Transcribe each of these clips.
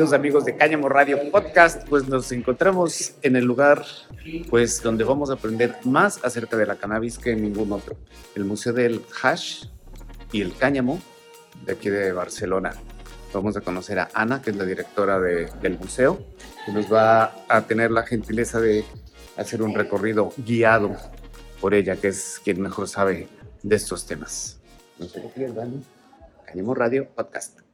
Queridos amigos de Cáñamo Radio Podcast, pues nos encontramos en el lugar pues donde vamos a aprender más acerca de la cannabis que en ningún otro, el Museo del Hash y el Cáñamo de aquí de Barcelona. Vamos a conocer a Ana, que es la directora del museo, que nos va a tener la gentileza de hacer un recorrido guiado por ella, que es quien mejor sabe de estos temas. No sé qué Dani. Cáñamo Radio Podcast.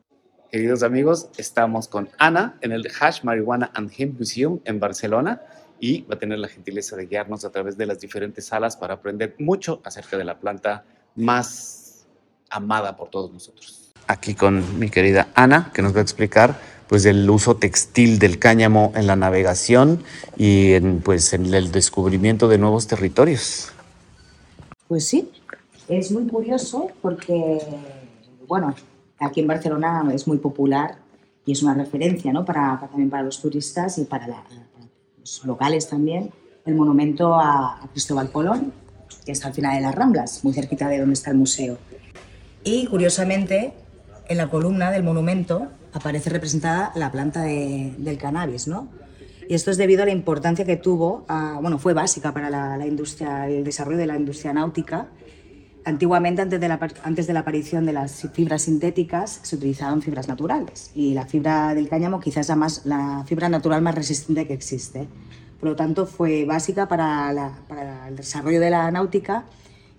Queridos amigos, estamos con Ana en el Hash Marijuana and Hemp Museum en Barcelona y va a tener la gentileza de guiarnos a través de las diferentes salas para aprender mucho acerca de la planta más amada por todos nosotros. Aquí con mi querida Ana, que nos va a explicar pues el uso textil del cáñamo en la navegación y en, pues en el descubrimiento de nuevos territorios. Pues sí, es muy curioso porque, bueno, aquí en Barcelona es muy popular y es una referencia ¿no? para, también para los turistas y para, los locales también, el monumento a, Cristóbal Colón, que está al final de las Ramblas, muy cerquita de donde está el museo. Y curiosamente, en la columna del monumento aparece representada la planta del cannabis, ¿no? Y esto es debido a la importancia que tuvo, bueno, fue básica para la, la, industria, el desarrollo de la industria náutica Antiguamente, antes de, la, antes de la aparición de las fibras sintéticas, se utilizaban fibras naturales y la fibra del cáñamo quizás la, más, la fibra natural más resistente que existe. Por lo tanto, fue básica para, el desarrollo de la náutica,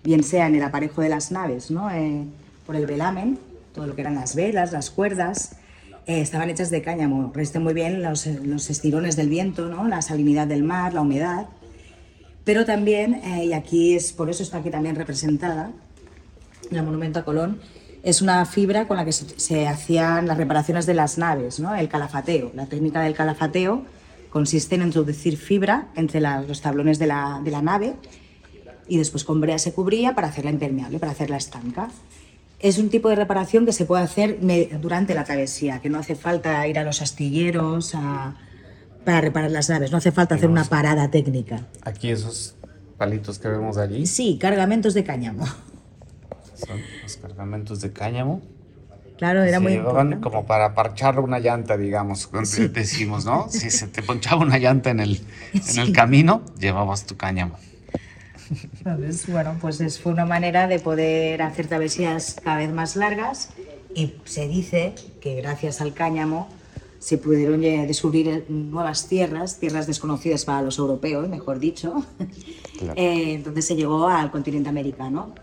bien sea en el aparejo de las naves, ¿no? Eh, por el velamen, todo lo que eran las velas, las cuerdas, eh, estaban hechas de cáñamo, resisten muy bien los, los estirones del viento, ¿no? la salinidad del mar, la humedad pero también, eh, y aquí es por eso está aquí también representada, en el Monumento a Colón, es una fibra con la que se, hacían las reparaciones de las naves, ¿no? el calafateo. La técnica del calafateo consiste en introducir fibra entre los tablones de la, de la, nave y después con brea se cubría para hacerla impermeable, para hacerla estanca. Es un tipo de reparación que se puede hacer durante la travesía, que no hace falta ir a los astilleros, a, para reparar las naves. No hace falta hacer una parada técnica. Aquí esos palitos que vemos allí. Sí, cargamentos de cáñamo. Son los cargamentos de cáñamo. Claro, era muy importante. como para parchar una llanta, digamos, decimos, ¿no? si se te ponchaba una llanta en el, en el camino, llevabas tu cáñamo. Entonces, bueno, pues es, fue una manera de poder hacer travesías cada vez más largas y se dice que gracias al cáñamo se pudieron descubrir nuevas tierras, tierras desconocidas para los europeos, mejor dicho. Eh, entonces se llegó al continente americano.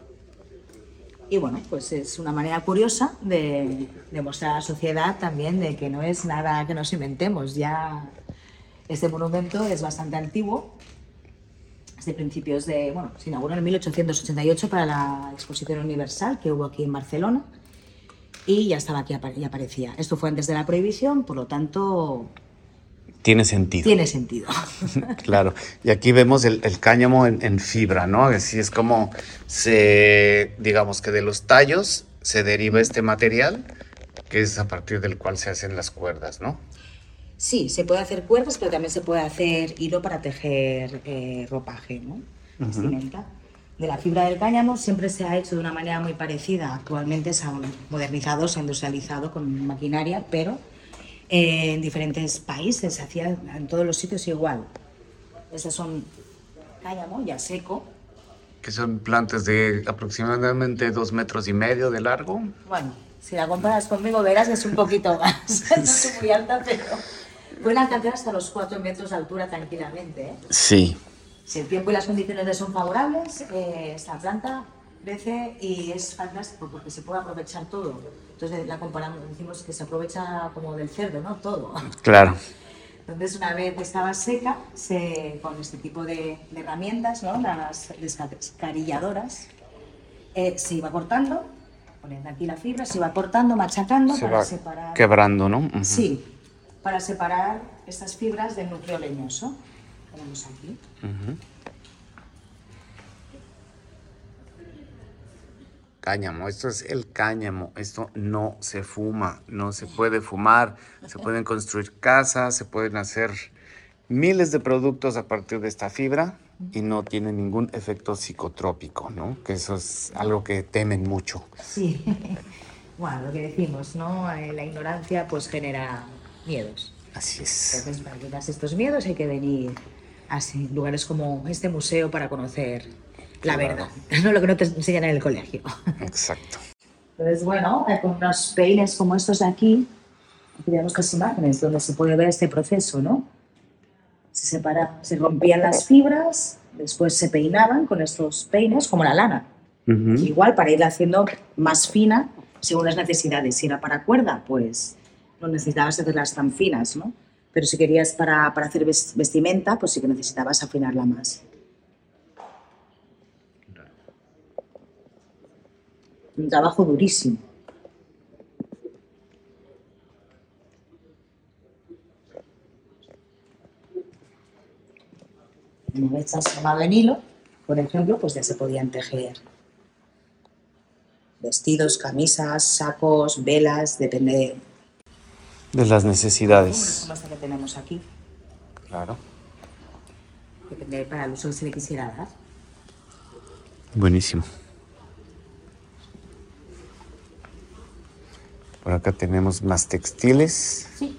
Y bueno, pues es una manera curiosa de, demostrar a la sociedad también de que no es nada que nos inventemos. Ya este monumento es bastante antiguo, es de principios de, bueno, se inauguró en 1888 para la Exposición Universal que hubo aquí en Barcelona y ya estaba aquí y aparecía. Esto fue antes de la prohibición, por lo tanto... Tiene sentido. Tiene sentido. claro. Y aquí vemos el, cáñamo en, fibra, ¿no? Así es como se, digamos que de los tallos se deriva este material, que es a partir del cual se hacen las cuerdas, ¿no? Sí, se puede hacer cuerdas, pero también se puede hacer hilo para tejer eh, ropaje, ¿no? Vestimenta de la fibra del cáñamo siempre se ha hecho de una manera muy parecida. Actualmente se han modernizado, se ha industrializado con maquinaria, pero en diferentes países se hacía en todos los sitios igual. Esas son cáñamo ya seco. Que son plantas de aproximadamente dos metros y medio de largo. Bueno, si la comparas conmigo verás que es un poquito más. no es muy alta, pero pueden alcanzar hasta los cuatro metros de altura tranquilamente. ¿eh? Sí. Si el tiempo y las condiciones son favorables, eh, esta planta crece y es fantástico porque se puede aprovechar todo. Entonces la comparamos, decimos que se aprovecha como del cerdo, ¿no? Todo. Claro. Entonces una vez estaba seca, se, con este tipo de, herramientas, ¿no? las descarilladoras, eh, se iba cortando, poniendo aquí la fibra, se iba cortando, machacando para separar. Quebrando, ¿no? Sí, para separar estas fibras del núcleo leñoso tenemos aquí. Cáñamo, esto es el cáñamo, esto no se fuma, no se puede fumar, se pueden construir casas, se pueden hacer miles de productos a partir de esta fibra y no tiene ningún efecto psicotrópico, ¿no? Que eso es algo que temen mucho. Sí, bueno, lo que decimos, ¿no? Eh, la ignorancia pues genera miedos. Así es. Entonces, para quitarse estos miedos hay que venir a lugares como este museo para conocer la verdad, no lo que no te enseñan en el colegio. Exacto. Entonces, bueno, eh, con unos peines como estos de aquí, aquí tenemos estas imágenes donde se puede ver este proceso, ¿no? Se separa, se rompían las fibras, después se peinaban con estos peines, como la lana. Igual para irla haciendo más fina según las necesidades. Si era para cuerda, pues no necesitabas hacerlas tan finas, ¿no? Pero si querías para, para hacer ves- vestimenta, pues sí que necesitabas afinarla más. Un trabajo durísimo. Una vez transformado en hilo, por ejemplo, pues ya se podían tejer vestidos, camisas, sacos, velas, depende de De las necesidades. que tenemos aquí, Claro. depende para el uso que se le quisiera dar. Buenísimo. Por acá tenemos más textiles. Sí.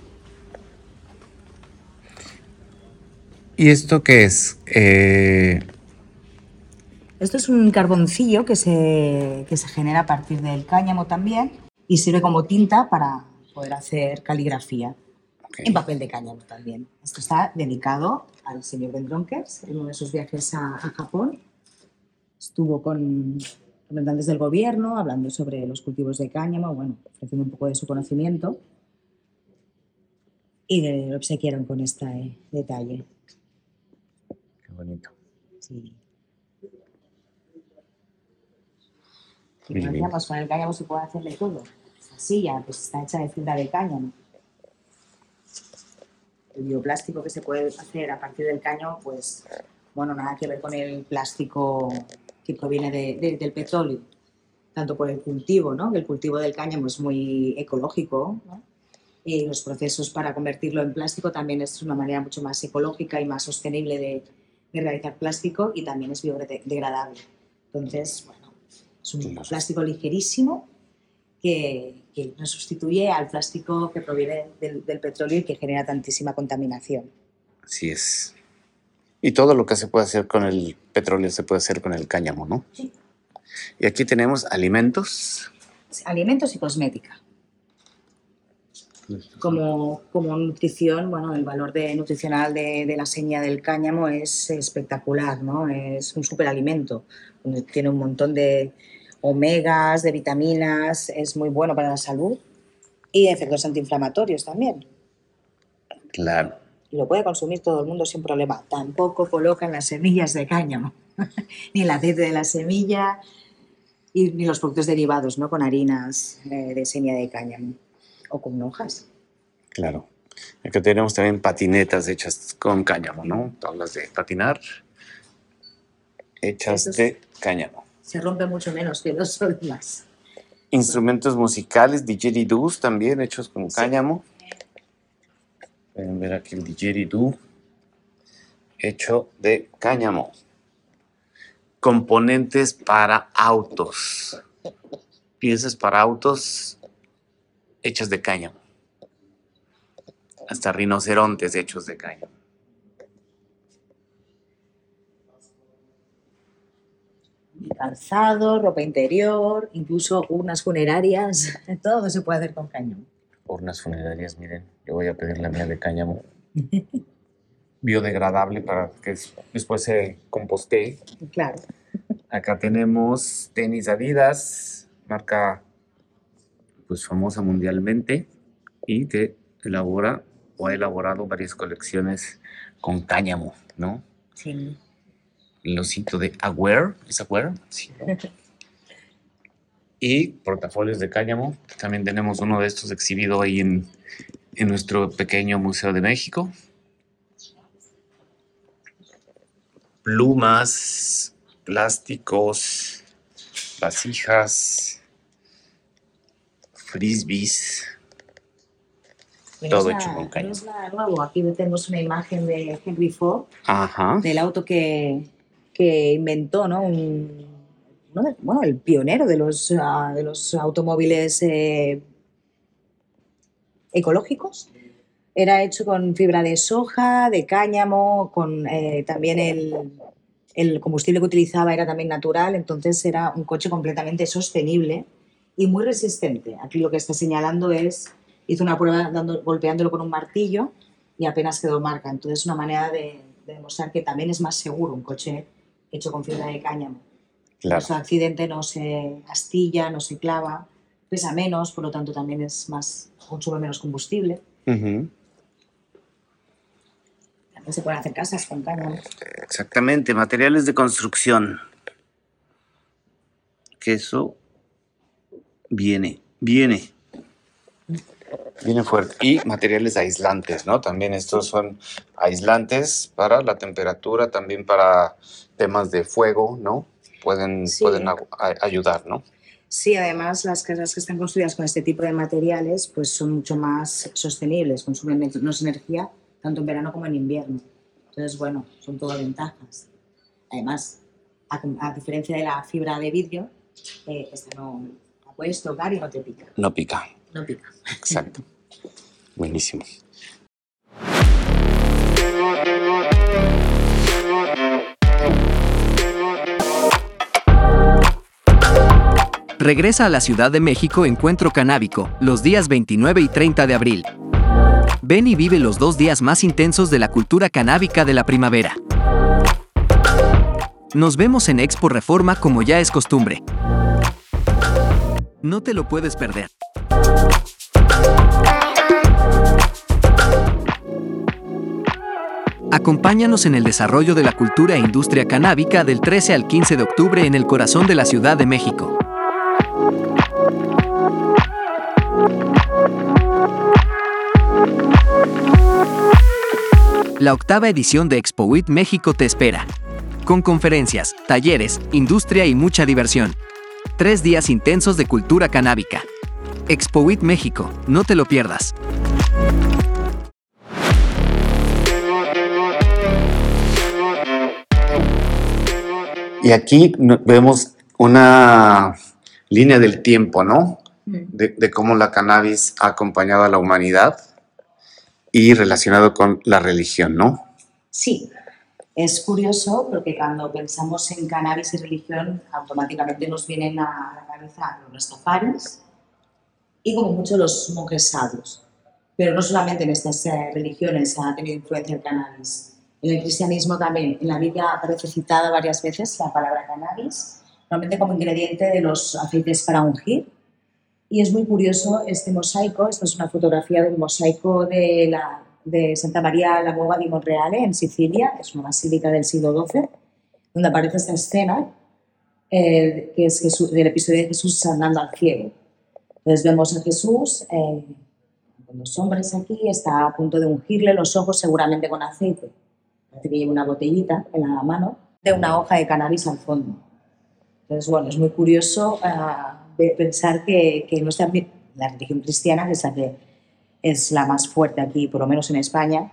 ¿Y esto qué es? Eh, Esto es un carboncillo que se, que se genera a partir del cáñamo también y sirve como tinta para poder hacer caligrafía ok. en papel de cáñamo también. Esto está dedicado al señor Ben Dronkers en uno de sus viajes a, a Japón. Estuvo con representantes del gobierno hablando sobre los cultivos de cáñamo, bueno, ofreciendo un poco de su conocimiento y le lo obsequiaron con este detalle. Qué bonito. Sí. Y decíamos, con el cáñamo se puede hacer de todo. Esta silla pues, está hecha de fibra de cáñamo. El bioplástico que se puede hacer a partir del cáñamo, pues, bueno, nada que ver con el plástico que proviene de- de- del petróleo. Tanto por el cultivo, ¿no? El cultivo del cáñamo es muy ecológico, ¿no? Y los procesos para convertirlo en plástico también es una manera mucho más ecológica y más sostenible de, de realizar plástico y también es biodegradable. Entonces, bueno, es un plástico ligerísimo que, que no sustituye al plástico que proviene del, del petróleo y que genera tantísima contaminación. Así es. Y todo lo que se puede hacer con el petróleo se puede hacer con el cáñamo, ¿no? Sí. Y aquí tenemos alimentos. Alimentos y cosmética. Como, como nutrición, bueno, el valor de, nutricional de, de la seña del cáñamo es espectacular, ¿no? Es un superalimento. Tiene un montón de omegas, de vitaminas, es muy bueno para la salud y efectos antiinflamatorios también. Claro. Y lo puede consumir todo el mundo sin problema. Tampoco colocan las semillas de cáñamo, ni el aceite de la semilla, y, ni los productos derivados, ¿no? Con harinas eh, de semilla de cáñamo o con hojas. Claro. Acá tenemos también patinetas hechas con cáñamo, ¿no? Tablas de patinar hechas Esos- de cáñamo. Se rompe mucho menos que los demás. Instrumentos musicales, didgeridoo también hechos con Sí. Pueden ver aquí el didgeridoo hecho de cáñamo. Componentes para autos. Piezas para autos hechas de cáñamo. Hasta rinocerontes hechos de cáñamo. Calzado, ropa interior, incluso urnas funerarias, todo se puede hacer con cáñamo. Urnas funerarias, miren, yo voy a pedir la mía de cáñamo. Biodegradable para que después se compostee. Claro. Acá tenemos tenis Adidas, marca pues famosa mundialmente y que elabora o ha elaborado varias colecciones con cáñamo, ¿no? Sí. El osito de Aware, ¿es Aware? Sí, ¿no? Y portafolios de cáñamo. También tenemos uno de estos exhibido ahí en, en nuestro pequeño Museo de México. Plumas, plásticos, vasijas, frisbees. Todo hecho con cáñamo. No es nada nuevo. Aquí tenemos una imagen de Henry Ford Ajá. del auto que, que inventó, ¿no? Un- bueno, el pionero de los, ah, de los automóviles eh, ecológicos. Era hecho con fibra de soja, de cáñamo, con eh, también el, el combustible que utilizaba era también natural, entonces era un coche completamente sostenible y muy resistente. Aquí lo que está señalando es, hizo una prueba dando, golpeándolo con un martillo y apenas quedó marca. Entonces es una manera de, demostrar que también es más seguro un coche hecho con fibra de cáñamo. Claro. Su accidente no se astilla, no se clava, pesa menos, por lo tanto también es más, consume menos combustible. También se pueden hacer casas con cáñamo. Exactamente, materiales de construcción. Que eso viene, viene. Viene fuerte. Y materiales aislantes, ¿no? También estos son aislantes para la temperatura, también para temas de fuego, ¿no? Pueden, pueden ayudar, ¿no? Sí, además las casas que están construidas con este tipo de materiales pues son mucho más sostenibles, consumen menos energía tanto en verano como en invierno. Entonces, bueno, son todas ventajas. Además, a, diferencia de la fibra de vidrio, eh, esta no, puedes tocar y no te pica. No pica. No pica. Exacto. Buenísimo. Regresa a la Ciudad de México Encuentro Canábico, los días 29 y 30 de abril. Ven y vive los dos días más intensos de la cultura canábica de la primavera. Nos vemos en Expo Reforma como ya es costumbre. No te lo puedes perder. Acompáñanos en el desarrollo de la cultura e industria canábica del 13 al 15 de octubre en el corazón de la Ciudad de México. La octava edición de Expo México te espera, con conferencias, talleres, industria y mucha diversión. Tres días intensos de cultura canábica. Expo México, no te lo pierdas. Y aquí vemos una línea del tiempo, ¿no? De, de, cómo la cannabis ha acompañado a la humanidad y relacionado con la religión, ¿no? Sí, es curioso porque cuando pensamos en cannabis y religión, automáticamente nos vienen a la cabeza los tafaris y como mucho los monjes sadhus. Pero no solamente en estas eh, religiones ha tenido influencia el cannabis. En el cristianismo también, en la Biblia aparece citada varias veces la palabra cannabis, normalmente como ingrediente de los aceites para ungir. Y es muy curioso este mosaico, esta es una fotografía del mosaico de la de Santa María la Nueva di Monreale, en Sicilia, es una basílica del siglo XII, donde aparece esta escena, eh, que es Jesús, del episodio de Jesús sanando al ciego. Entonces vemos a Jesús eh, con los hombres aquí, está a punto de ungirle los ojos seguramente con aceite. Parece que lleva una botellita en la mano de una hoja de cannabis al fondo. Entonces, bueno, es muy curioso uh, pensar que, que nuestra, la religión cristiana, que es la que es la más fuerte aquí, por lo menos en España,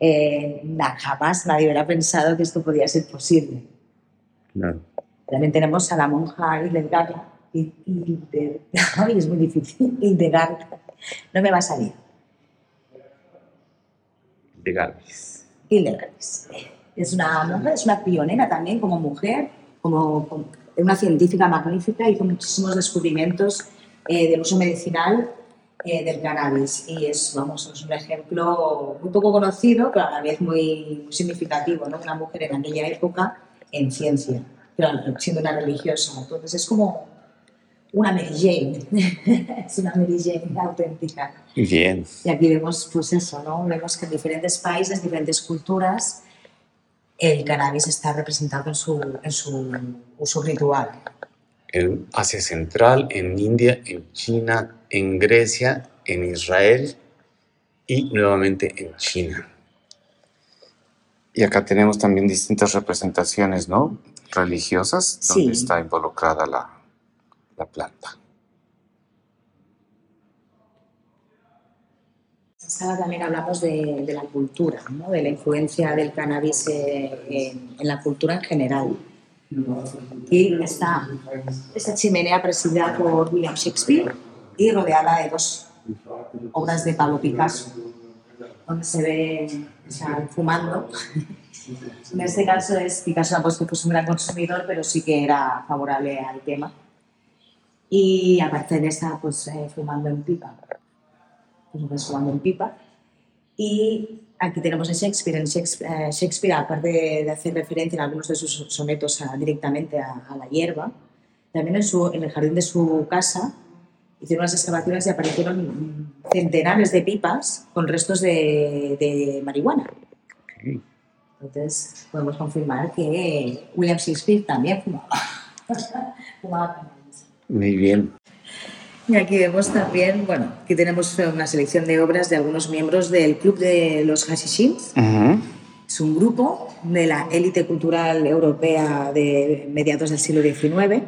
eh, jamás nadie hubiera pensado que esto podía ser posible. También tenemos a la monja Hildegard, y, es muy difícil, Hildegard, no me va a salir. Hildegard. Hildegard. Es una monja, es una pionera también como mujer, como, una científica magnífica, hizo muchísimos descubrimientos eh, del uso medicinal eh, del cannabis y es, vamos, es un ejemplo muy poco conocido, pero a la vez muy, significativo, ¿no? Una mujer en aquella época en ciencia, pero siendo una religiosa. Entonces es como una Mary Jane, es una Mary Jane auténtica. Bien. Y aquí vemos, pues eso, ¿no? Vemos que en diferentes países, diferentes culturas, el cannabis está representado en su, en su uso ritual. En Asia Central, en India, en China, en Grecia, en Israel y nuevamente en China. Y acá tenemos también distintas representaciones, ¿no? Religiosas, donde está involucrada la, la planta. También hablamos de, la cultura, ¿no? de la influencia del cannabis en, la cultura en general. Y está esta chimenea presidida por William Shakespeare, y rodeada de dos obras de Pablo Picasso. donde se ve fumando. En este caso es Picasso, pues que fue un gran consumidor, pero sí que era favorable al tema. Y aparte de esta, pues eh, fumando en pipa. Pues fumando en pipa. Y aquí tenemos a Shakespeare. En Shakespeare, eh, Shakespeare aparte de, hacer referencia en algunos de sus sonetos directamente a, la hierba, también en, su, en el jardín de su casa hicieron unas excavaciones y aparecieron centenares de pipas con restos de, de marihuana. Entonces podemos confirmar que William Shakespeare también fumaba. fumaba Muy bien. Y aquí vemos también, bueno, aquí tenemos una selección de obras de algunos miembros del Club de los Hashishins. Es un grupo de la élite cultural europea de mediados del siglo XIX,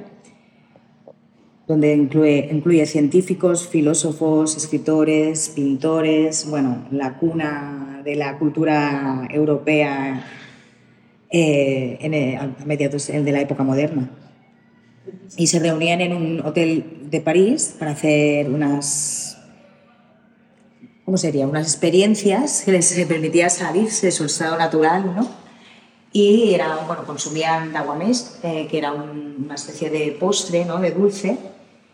donde incluye, incluye científicos, filósofos, escritores, pintores, bueno, la cuna de la cultura europea eh, en a mediados de la época moderna y se reunían en un hotel de París para hacer unas, ¿cómo sería? Unas experiencias que les permitía salirse de su estado natural, ¿no? Y era, bueno, consumían daguamés, eh, que era una especie de postre, ¿no? De dulce,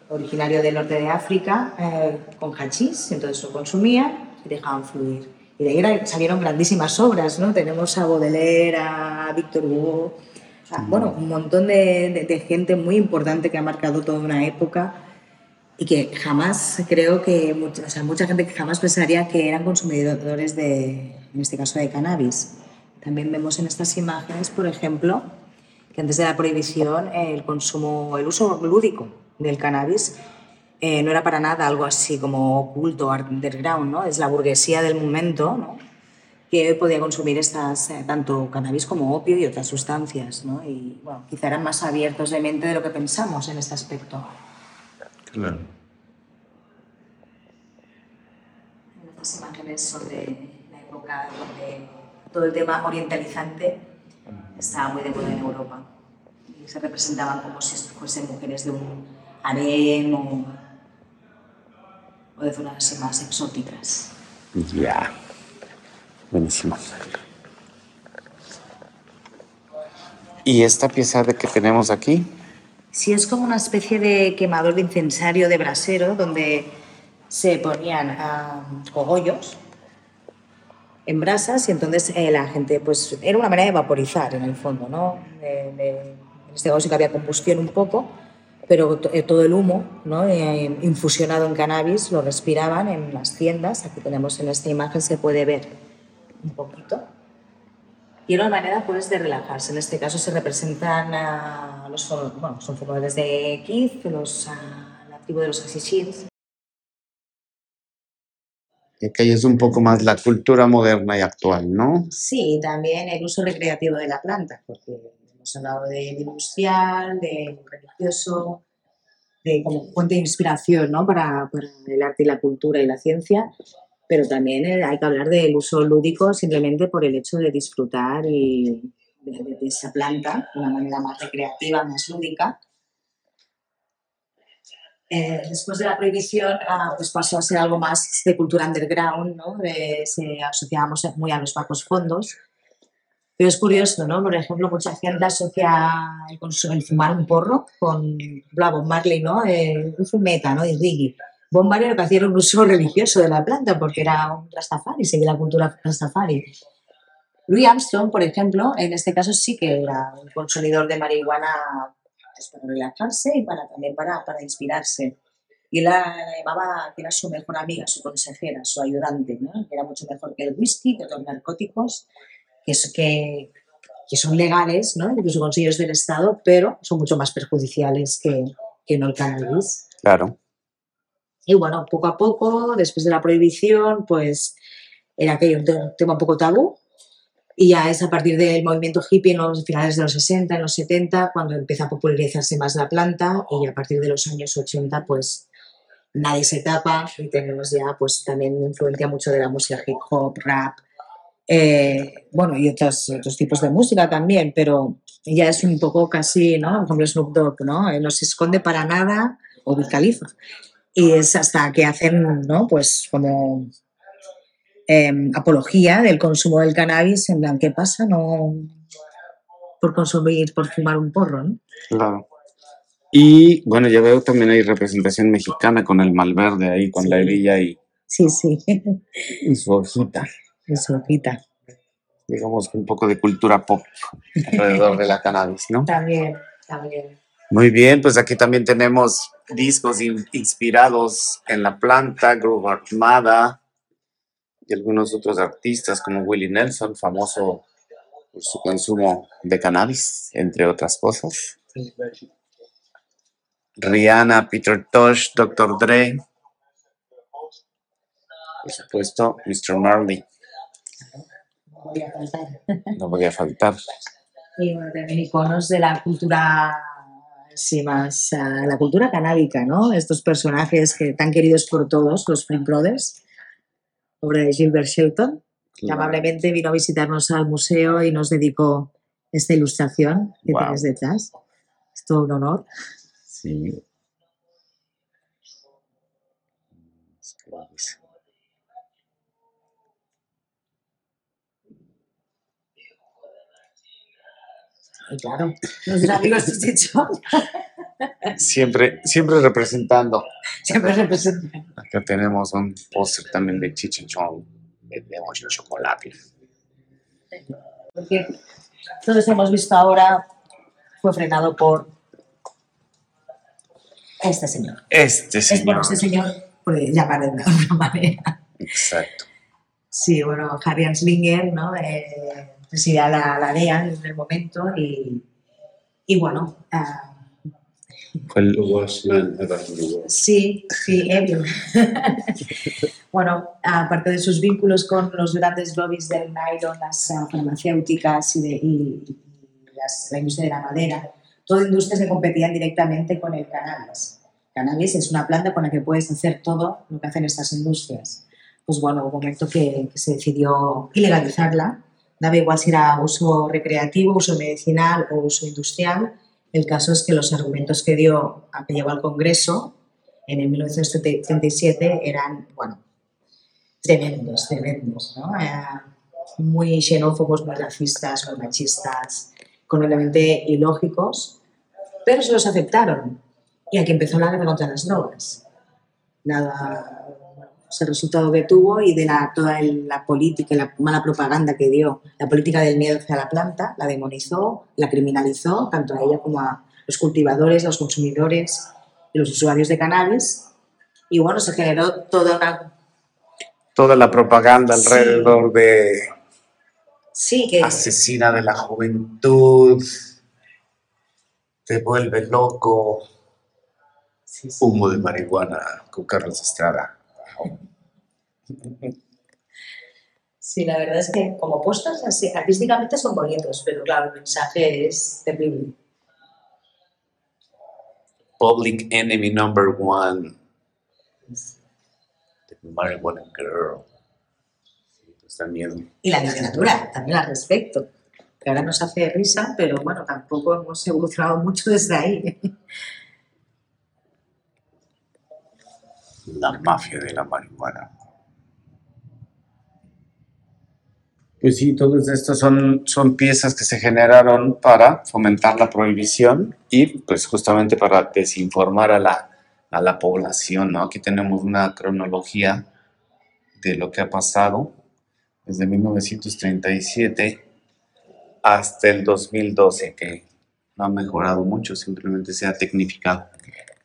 originario del norte de África, eh, con hachís, entonces lo consumían y dejaban fluir. Y de ahí salieron grandísimas obras, ¿no? Tenemos a Baudelaire, a Victor Hugo, bueno, un montón de, gente muy importante que ha marcado toda una época y que jamás, creo que, mucha, o sea, mucha gente que jamás pensaría que eran consumidores de, en este caso, de cannabis. También vemos en estas imágenes, por ejemplo, que antes de la prohibición el consumo, el uso lúdico del cannabis eh, no era para nada algo así como oculto, underground, ¿no? Es la burguesía del momento, ¿no? Que podía consumir estas, eh, tanto cannabis como opio y otras sustancias. ¿no? Y bueno, quizá eran más abiertos de mente de lo que pensamos en este aspecto. Claro. Estas imágenes son de la época donde todo el tema orientalizante estaba muy de moda en Europa. Y se representaban como si fuesen mujeres de un harem o, de zonas así más exóticas. Ya. Buenísimo. ¿Y esta pieza de que tenemos aquí? Sí, es como una especie de quemador de incensario de brasero donde se ponían uh, cogollos en brasas y entonces eh, la gente, pues era una manera de vaporizar en el fondo, ¿no? en este caso sí que había combustión un poco, pero eh, todo el humo ¿no? Eh, infusionado en cannabis lo respiraban en las tiendas. Aquí tenemos en esta imagen, se puede ver un poquito. Y una manera pues, de relajarse. En este caso se representan a los bueno, son formadores de Keith, los, a tribu de los Asishins. Y que es un poco más la cultura moderna y actual, ¿no? Sí, también el uso recreativo de la planta, porque hemos hablado de industrial, de religioso, de como fuente de inspiración ¿no? para, para el arte y la cultura y la ciencia pero también eh, hay que hablar del uso lúdico simplemente por el hecho de disfrutar y de, esa planta de una manera más recreativa, más lúdica. Eh, después de la prohibición ah, pues pasó a ser algo más de cultura underground, ¿no? se asociábamos muy a los bajos fondos. Pero es curioso, ¿no? Por ejemplo, mucha gente asocia el, el fumar un porro con Bob Marley, ¿no? El, el fumeta, ¿no? Y reggae Marley que hacía un uso religioso de la planta porque era un Rastafari, seguía la cultura Rastafari. Louis Armstrong, por ejemplo, en este caso sí que era un consumidor de marihuana pues, para relajarse y para, también para, para inspirarse. Y él la, llamaba que era su mejor amiga, su consejera, su ayudante, ¿no? que era mucho mejor que el whisky, que otros narcóticos, que, que, que son legales, ¿no? incluso consejos del Estado, pero son mucho más perjudiciales que, que no el cannabis. Claro. Y bueno, poco a poco, después de la prohibición, pues era aquello un tema un poco tabú. Y ya es a partir del movimiento hippie en los finales de los 60, en los 70, cuando empieza a popularizarse más la planta y a partir de los años 80, pues nadie se tapa y tenemos ya pues también influencia mucho de la música hip hop, rap, eh, bueno, y otros, otros tipos de música también, pero ya es un poco casi, ¿no? Por ejemplo, Snoop Dogg, ¿no? Eh, no se esconde para nada, o Wiz Khalifa y es hasta que hacen, ¿no? Pues como em, apología del consumo del cannabis, en plan, ¿qué pasa? No por consumir, por fumar un porro, ¿no? Claro. Y bueno, ya veo también hay representación mexicana con el malverde ahí, con la hebilla y, Sí, sí, y su hojita. es hojita. Digamos que un poco de cultura pop alrededor de la cannabis, ¿no? También, también. Muy bien, pues aquí también tenemos discos in- inspirados en la planta, Groove Armada y algunos otros artistas como Willie Nelson, famoso por su consumo de cannabis, entre otras cosas. Rihanna, Peter Tosh, Dr. Dre. Por supuesto, Mr. Marley, No voy a faltar. no voy a faltar. Y bueno, también iconos de la cultura, sí, más, la cultura canábica, ¿no? Estos personajes que tan queridos por todos, los Flint Brothers, obra de Gilbert Shelton, que amablemente vino a visitarnos al museo y nos dedicó esta ilustración que Guau. tienes detrás. Es todo un honor. Sí. Y claro, nuestros amigos de Chichón Siempre, siempre representando. siempre representan. Acá tenemos un póster también de Chichichón. Vendemos el chocolate. Porque todos hemos visto ahora, fue frenado por este señor. Este Es señor. bueno, este señor, por llamarle de alguna manera. Exacto. Sí, bueno, Harry Anslinger, ¿no? Eh, presidía la, la DEA en el momento y, y bueno, ah, Fue el- sí, sí, él. bueno, aparte de sus vínculos con los grandes lobbies del nylon, las ah, farmacéuticas y, de, y- las- la industria de la madera, toda industrias que competían directamente con el cannabis. Cannabis es una planta con la que puedes hacer todo lo que hacen estas industrias. Pues bueno, hubo un momento que, que se decidió ilegalizarla. Daba igual si era uso recreativo, uso medicinal o uso industrial. El caso es que los argumentos que dio, que llevó al Congreso en el 1937 eran, bueno, tremendos, tremendos, ¿no? Eh, muy xenófobos, muy racistas, muy machistas, completamente ilógicos, pero se los aceptaron. Y aquí empezó la guerra contra las drogas. Nada, es el resultado que tuvo y de la, toda el- la política y la mala propaganda que dio, la política del miedo hacia la planta, la demonizó, la criminalizó, tanto a ella como a los cultivadores, los consumidores y los usuarios de cannabis. Y bueno, se generó toda una... Toda la propaganda Sí. alrededor de Sí, que... asesina de la juventud, te vuelve loco, sí, sí. humo de marihuana con Carlos Estrada. Sí, la verdad es que como postas así, artísticamente son bonitos, pero claro, el mensaje es terrible. Public Enemy Number One. The Marijuana Girl. Sí, pues. Y la literatura, también al respecto. Que ahora nos hace risa, pero bueno, tampoco hemos evolucionado mucho desde ahí. La mafia de la marihuana. Pues sí, todos estos son, son piezas que se generaron para fomentar la prohibición y pues justamente para desinformar a la, a la población, ¿no? Aquí tenemos una cronología de lo que ha pasado desde 1937 hasta el 2012, que no ha mejorado mucho, simplemente se ha tecnificado.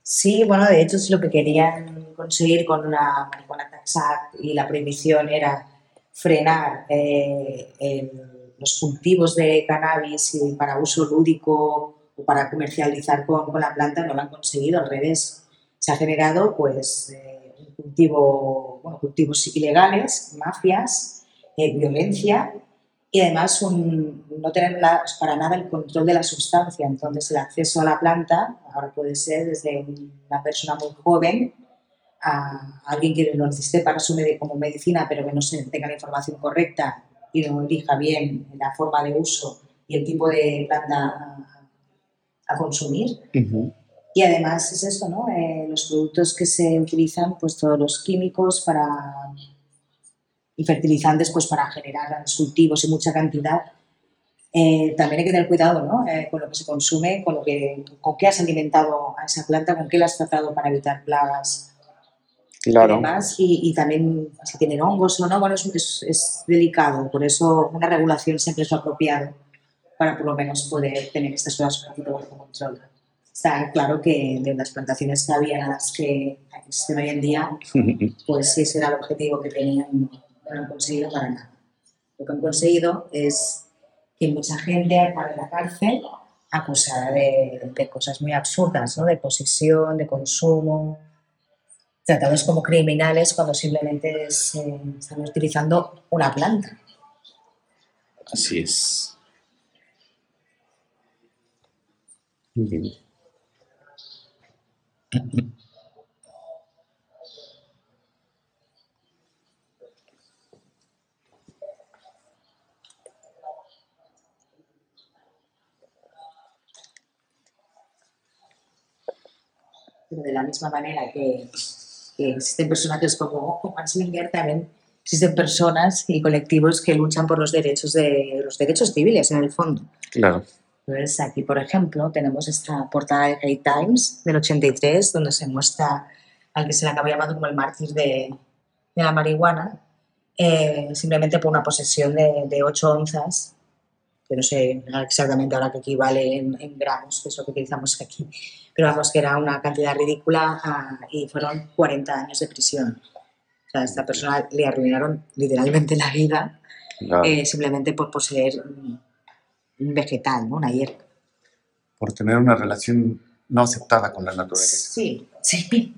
Sí, bueno, de hecho, si lo que querían conseguir con la Marihuana Tax Act y la prohibición era frenar eh, el- los cultivos de cannabis y para uso lúdico o para comercializar con, con la planta, no lo han conseguido, al revés. Se ha generado pues eh, cultivo, bueno, cultivos ilegales, mafias, eh, violencia y además un- no tener la- para nada el control de la sustancia. Entonces el acceso a la planta ahora puede ser desde una persona muy joven a alguien que lo necesite para su medi- como medicina, pero que no se tenga la información correcta y no elija bien la forma de uso y el tipo de planta a, a consumir. Y además es eso, ¿no? Eh, los productos que se utilizan, pues todos los químicos para y fertilizantes pues, para generar grandes cultivos y mucha cantidad, eh, también hay que tener cuidado ¿no? Eh, con lo que se consume, con, lo que, con qué has alimentado a esa planta, con qué la has tratado para evitar plagas Claro. y demás, y, y también si tienen hongos o no, bueno, es, es- es delicado, por eso una regulación siempre es lo apropiado para por lo menos poder tener estas cosas un poquito bajo control. Está claro que de las plantaciones que había a las que existen hoy en día, pues ese era el objetivo que tenían, no lo han conseguido para nada. Lo que han conseguido es que mucha gente acabe en la cárcel acusada de, de cosas muy absurdas, ¿no? de posesión, de consumo, tratados como criminales cuando simplemente es, eh, están utilizando una planta. Así es. Muy bien. Pero de la misma manera que, que existen personajes como Juan Slinger, también existen personas y colectivos que luchan por los derechos, de, los derechos civiles en el fondo. Claro. Entonces, aquí, por ejemplo, tenemos esta portada de Hate Times del 83, donde se muestra al que se le acaba llamando como el mártir de, de la marihuana, eh, simplemente por una posesión de, de 8 onzas, que no sé exactamente ahora qué equivale en, en gramos, que es lo que utilizamos aquí, pero vamos, que era una cantidad ridícula ah, y fueron 40 años de prisión. O sea, a esta persona le arruinaron literalmente la vida Claro. eh, simplemente por poseer un, un vegetal, ¿no? una hierba. Por tener una relación no aceptada con la naturaleza. Sí, sí.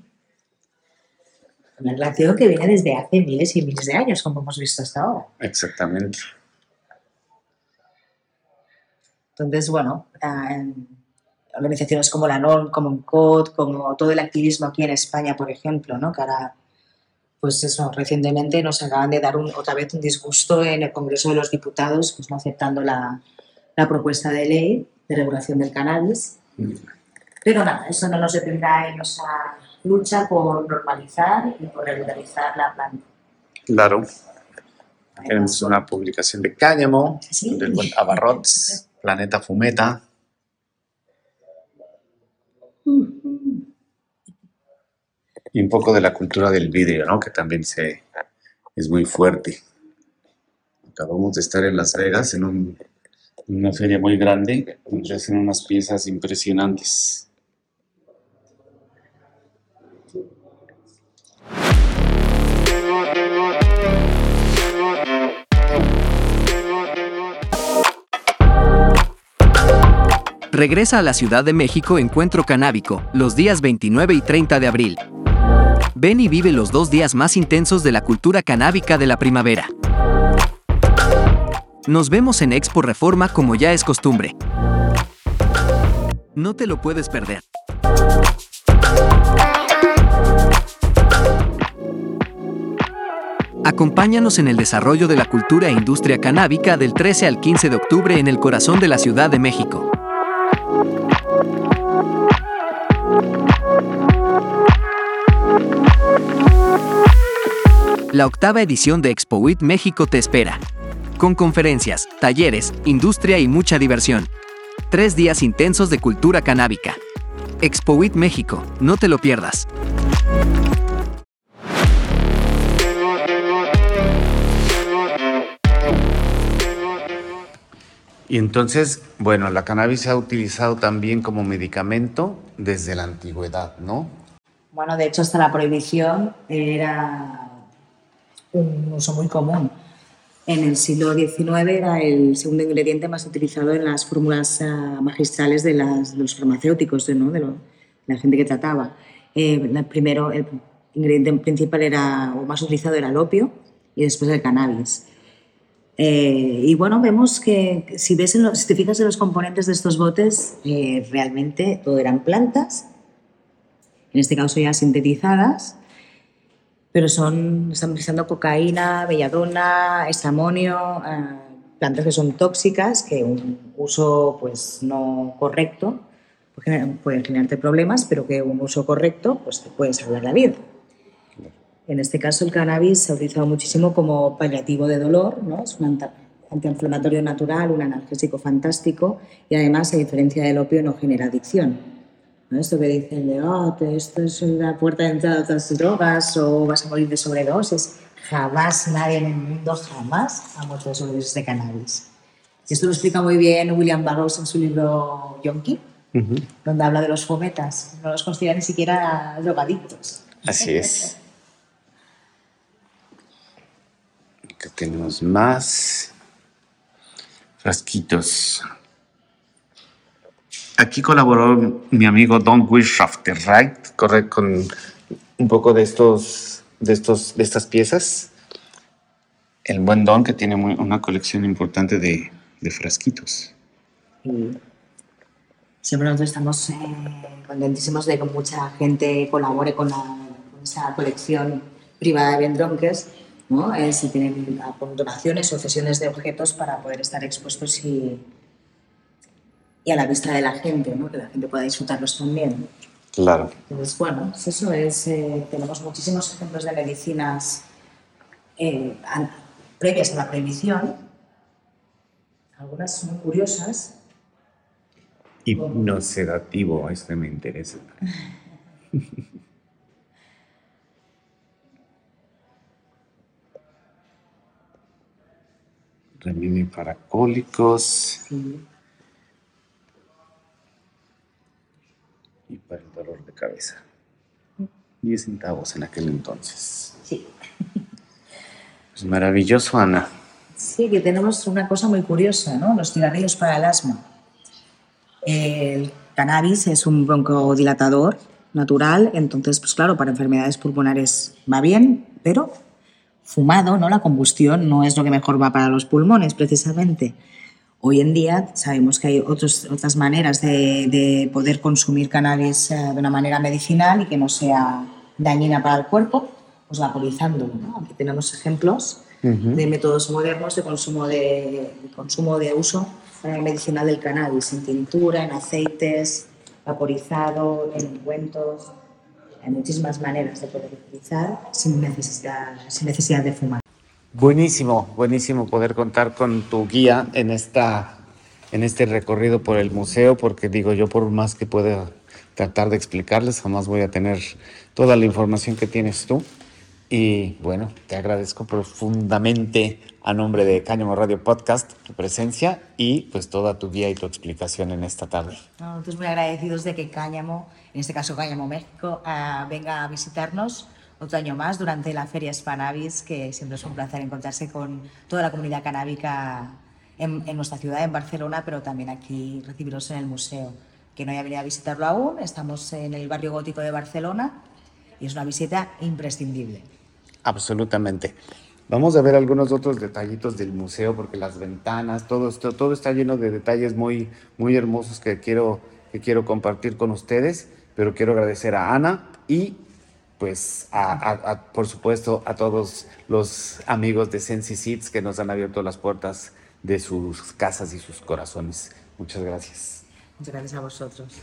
Una relación que viene desde hace miles y miles de años, como hemos visto hasta ahora. Exactamente. Entonces, bueno, ah, organizaciones como la NON, como UNCOD, como todo el activismo aquí en España, por ejemplo, ¿no? que ahora, pues eso, recientemente nos acaban de dar un- otra vez un disgusto en el Congreso de los Diputados, pues no aceptando la, la propuesta de ley de regulación del cannabis. Pero nada, eso no nos detendrá en nuestra lucha por normalizar y por regularizar la planta. Claro. Tenemos una publicación de Cáñamo, Sí. del buen Abarrots, Planeta Fumeta. Y un poco de la cultura del vidrio, ¿no? Que también se, es muy fuerte. Acabamos de estar en Las Vegas en, en una feria muy grande, donde hacen unas piezas impresionantes. Regresa a la Ciudad de México Encuentro Canábico, los días 29 y 30 de abril. Ven y vive los dos días más intensos de la cultura canábica de la primavera. Nos vemos en Expo Reforma como ya es costumbre. No te lo puedes perder. Acompáñanos en el desarrollo de la cultura e industria canábica del 13 al 15 de octubre en el corazón de la Ciudad de México. La octava edición de ExpoWIT México te espera. Con conferencias, talleres, industria y mucha diversión. Tres días intensos de cultura canábica. ExpoWIT México, no te lo pierdas. Y entonces, bueno, la cannabis se ha utilizado también como medicamento desde la antigüedad, ¿no? Bueno, de hecho, hasta la prohibición era un uso muy común. En el siglo XIX era el segundo ingrediente más utilizado en las fórmulas ah, magistrales de, los farmacéuticos, de, lo- la gente que trataba. Eh, el primero, el ingrediente principal era, o más utilizado era el opio y después el cannabis. Eh, y bueno, vemos que si, ves en los- si te fijas en los componentes de estos botes, eh, realmente todo eran plantas en este caso ya sintetizadas, pero son, están utilizando cocaína, belladona, esamonio, eh, plantas que son tóxicas, que un uso pues, no correcto puede generar- puede generarte problemas, pero que un uso correcto pues, te puede salvar la vida. En este caso, el cannabis se ha utilizado muchísimo como paliativo de dolor, ¿no? Es un antiinflamatorio natural, un analgésico fantástico y además, a diferencia del opio, no genera adicción. Esto que dicen de, oh, esto es la puerta de entrada a otras drogas o vas a morir de sobredosis. Jamás nadie en el mundo, jamás ha muerto de sobredosis de cannabis. Y esto lo explica muy bien William Burroughs en su libro Yonki, donde habla de los fumetas. No los considera ni siquiera drogadictos. Así es. Acá tenemos más frasquitos. Aquí colaboró mi amigo Don Wirschafter, right? Corre con un poco de estos, de estos, de estas piezas. El buen Don que tiene una colección importante de, de frasquitos. Siempre nosotros estamos eh, contentísimos de que mucha gente colabore con, la, con esa colección privada de Bendronkers, ¿no? Eh, si tienen donaciones o cesiones de objetos para poder estar expuestos y, y a la vista de la gente, ¿no? que la gente pueda disfrutarlos también. Claro. Entonces, bueno, pues eso es, eh, tenemos muchísimos ejemplos de medicinas eh, previas a la prohibición, algunas muy curiosas. Hipnosedativo, este me interesa. Remedio para cólicos. Sí. Y para el dolor de cabeza. 10 centavos en aquel entonces. Sí. Pues maravilloso, Ana. Sí, que tenemos una cosa muy curiosa, ¿no? Los cigarrillos para el asma. El cannabis es un broncodilatador natural, entonces, pues claro, para enfermedades pulmonares va bien, pero fumado, ¿no? La combustión no es lo que mejor va para los pulmones, precisamente. Hoy en día sabemos que hay otros, otras maneras de, poder consumir cannabis eh, de una manera medicinal y que no sea dañina para el cuerpo, pues vaporizando. Aquí tenemos ejemplos de métodos modernos de consumo de, consumo de uso medicinal del cannabis, en tintura, en aceites, vaporizado, en ungüentos. Hay muchísimas maneras de poder utilizar sin necesidad, sin necesidad de fumar. Buenísimo, buenísimo poder contar con tu guía en esta en este recorrido por el museo, porque digo yo por más que pueda tratar de explicarles, jamás voy a tener toda la información que tienes tú. Y bueno, te agradezco profundamente a nombre de Cáñamo Radio Podcast tu presencia y pues toda tu guía y tu explicación en esta tarde. Nosotros muy agradecidos de que Cáñamo, en este caso Cáñamo México, uh, venga a visitarnos otro año más durante la Feria Spanavis, que siempre es un placer encontrarse con toda la comunidad canábica en, nuestra ciudad, en Barcelona, pero también aquí recibirlos en el museo. Que no haya venido a visitarlo aún, estamos en el barrio gótico de Barcelona y es una visita imprescindible. Absolutamente. Vamos a ver algunos otros detallitos del museo, porque las ventanas, todo, esto, todo está lleno de detalles muy, muy hermosos que quiero, que quiero compartir con ustedes, pero quiero agradecer a Ana y pues a, por supuesto a todos los amigos de Sensi Seeds que nos han abierto las puertas de sus casas y sus corazones. Muchas gracias. Muchas gracias a vosotros.